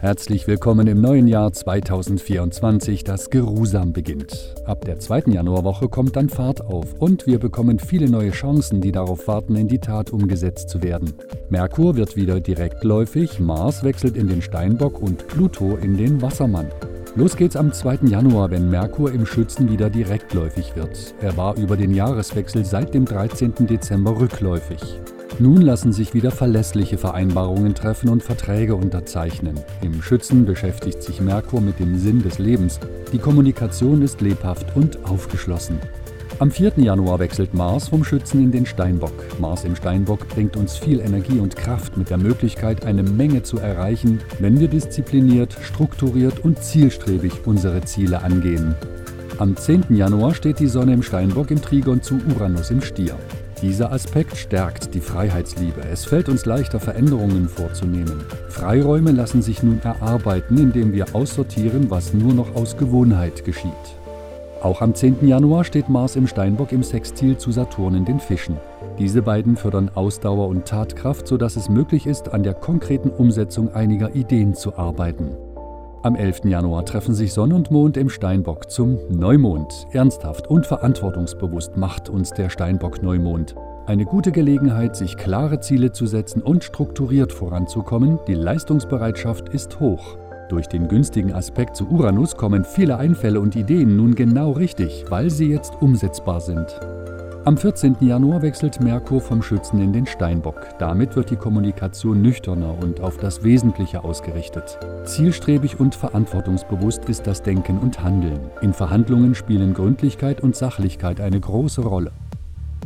Herzlich willkommen im neuen Jahr 2024, das geruhsam beginnt. Ab der zweiten Januarwoche kommt dann Fahrt auf und wir bekommen viele neue Chancen, die darauf warten, in die Tat umgesetzt zu werden. Merkur wird wieder direktläufig, Mars wechselt in den Steinbock und Pluto in den Wassermann. Los geht's am 2. Januar, wenn Merkur im Schützen wieder direktläufig wird. Er war über den Jahreswechsel seit dem 13. Dezember rückläufig. Nun lassen sich wieder verlässliche Vereinbarungen treffen und Verträge unterzeichnen. Im Schützen beschäftigt sich Merkur mit dem Sinn des Lebens. Die Kommunikation ist lebhaft und aufgeschlossen. Am 4. Januar wechselt Mars vom Schützen in den Steinbock. Mars im Steinbock bringt uns viel Energie und Kraft mit der Möglichkeit, eine Menge zu erreichen, wenn wir diszipliniert, strukturiert und zielstrebig unsere Ziele angehen. Am 10. Januar steht die Sonne im Steinbock im Trigon zu Uranus im Stier. Dieser Aspekt stärkt die Freiheitsliebe. Es fällt uns leichter, Veränderungen vorzunehmen. Freiräume lassen sich nun erarbeiten, indem wir aussortieren, was nur noch aus Gewohnheit geschieht. Auch am 10. Januar steht Mars im Steinbock im Sextil zu Saturn in den Fischen. Diese beiden fördern Ausdauer und Tatkraft, sodass es möglich ist, an der konkreten Umsetzung einiger Ideen zu arbeiten. Am 11. Januar treffen sich Sonne und Mond im Steinbock zum Neumond. Ernsthaft und verantwortungsbewusst macht uns der Steinbock-Neumond. Eine gute Gelegenheit, sich klare Ziele zu setzen und strukturiert voranzukommen. Die Leistungsbereitschaft ist hoch. Durch den günstigen Aspekt zu Uranus kommen viele Einfälle und Ideen nun genau richtig, weil sie jetzt umsetzbar sind. Am 14. Januar wechselt Merkur vom Schützen in den Steinbock. Damit wird die Kommunikation nüchterner und auf das Wesentliche ausgerichtet. Zielstrebig und verantwortungsbewusst ist das Denken und Handeln. In Verhandlungen spielen Gründlichkeit und Sachlichkeit eine große Rolle.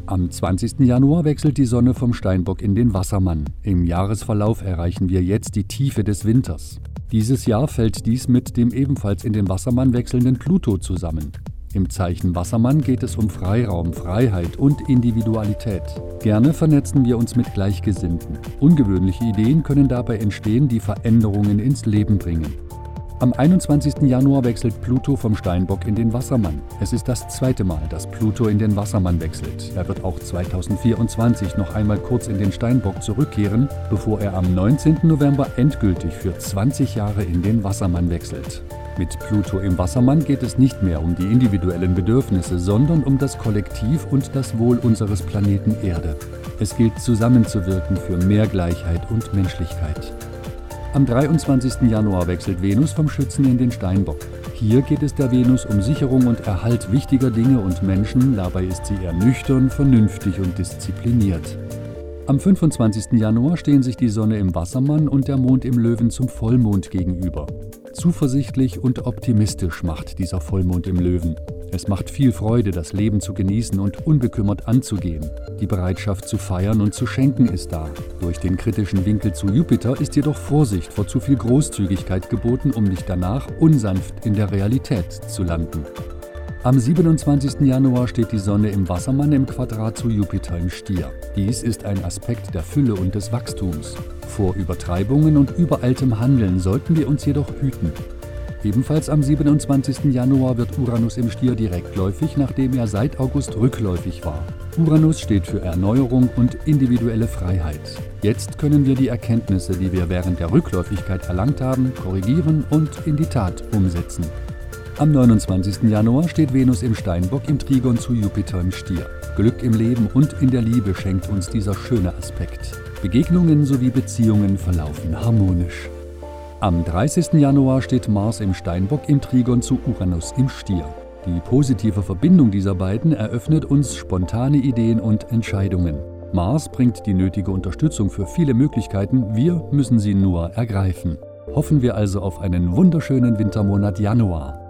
Am 20. Januar wechselt die Sonne vom Steinbock in den Wassermann. Im Jahresverlauf erreichen wir jetzt die Tiefe des Winters. Dieses Jahr fällt dies mit dem ebenfalls in den Wassermann wechselnden Pluto zusammen. Im Zeichen Wassermann geht es um Freiraum, Freiheit und Individualität. Gerne vernetzen wir uns mit Gleichgesinnten. Ungewöhnliche Ideen können dabei entstehen, die Veränderungen ins Leben bringen. Am 21. Januar wechselt Pluto vom Steinbock in den Wassermann. Es ist das zweite Mal, dass Pluto in den Wassermann wechselt. Er wird auch 2024 noch einmal kurz in den Steinbock zurückkehren, bevor er am 19. November endgültig für 20 Jahre in den Wassermann wechselt. Mit Pluto im Wassermann geht es nicht mehr um die individuellen Bedürfnisse, sondern um das Kollektiv und das Wohl unseres Planeten Erde. Es gilt zusammenzuwirken für mehr Gleichheit und Menschlichkeit. Am 23. Januar wechselt Venus vom Schützen in den Steinbock. Hier geht es der Venus um Sicherung und Erhalt wichtiger Dinge und Menschen, dabei ist sie eher nüchtern, vernünftig und diszipliniert. Am 25. Januar stehen sich die Sonne im Wassermann und der Mond im Löwen zum Vollmond gegenüber. Zuversichtlich und optimistisch macht dieser Vollmond im Löwen. Es macht viel Freude, das Leben zu genießen und unbekümmert anzugehen. Die Bereitschaft zu feiern und zu schenken ist da. Durch den kritischen Winkel zu Jupiter ist jedoch Vorsicht vor zu viel Großzügigkeit geboten, um nicht danach unsanft in der Realität zu landen. Am 27. Januar steht die Sonne im Wassermann im Quadrat zu Jupiter im Stier. Dies ist ein Aspekt der Fülle und des Wachstums. Vor Übertreibungen und überaltem Handeln sollten wir uns jedoch hüten. Ebenfalls am 27. Januar wird Uranus im Stier direktläufig, nachdem er seit August rückläufig war. Uranus steht für Erneuerung und individuelle Freiheit. Jetzt können wir die Erkenntnisse, die wir während der Rückläufigkeit erlangt haben, korrigieren und in die Tat umsetzen. Am 29. Januar steht Venus im Steinbock im Trigon zu Jupiter im Stier. Glück im Leben und in der Liebe schenkt uns dieser schöne Aspekt. Begegnungen sowie Beziehungen verlaufen harmonisch. Am 30. Januar steht Mars im Steinbock im Trigon zu Uranus im Stier. Die positive Verbindung dieser beiden eröffnet uns spontane Ideen und Entscheidungen. Mars bringt die nötige Unterstützung für viele Möglichkeiten, wir müssen sie nur ergreifen. Hoffen wir also auf einen wunderschönen Wintermonat Januar.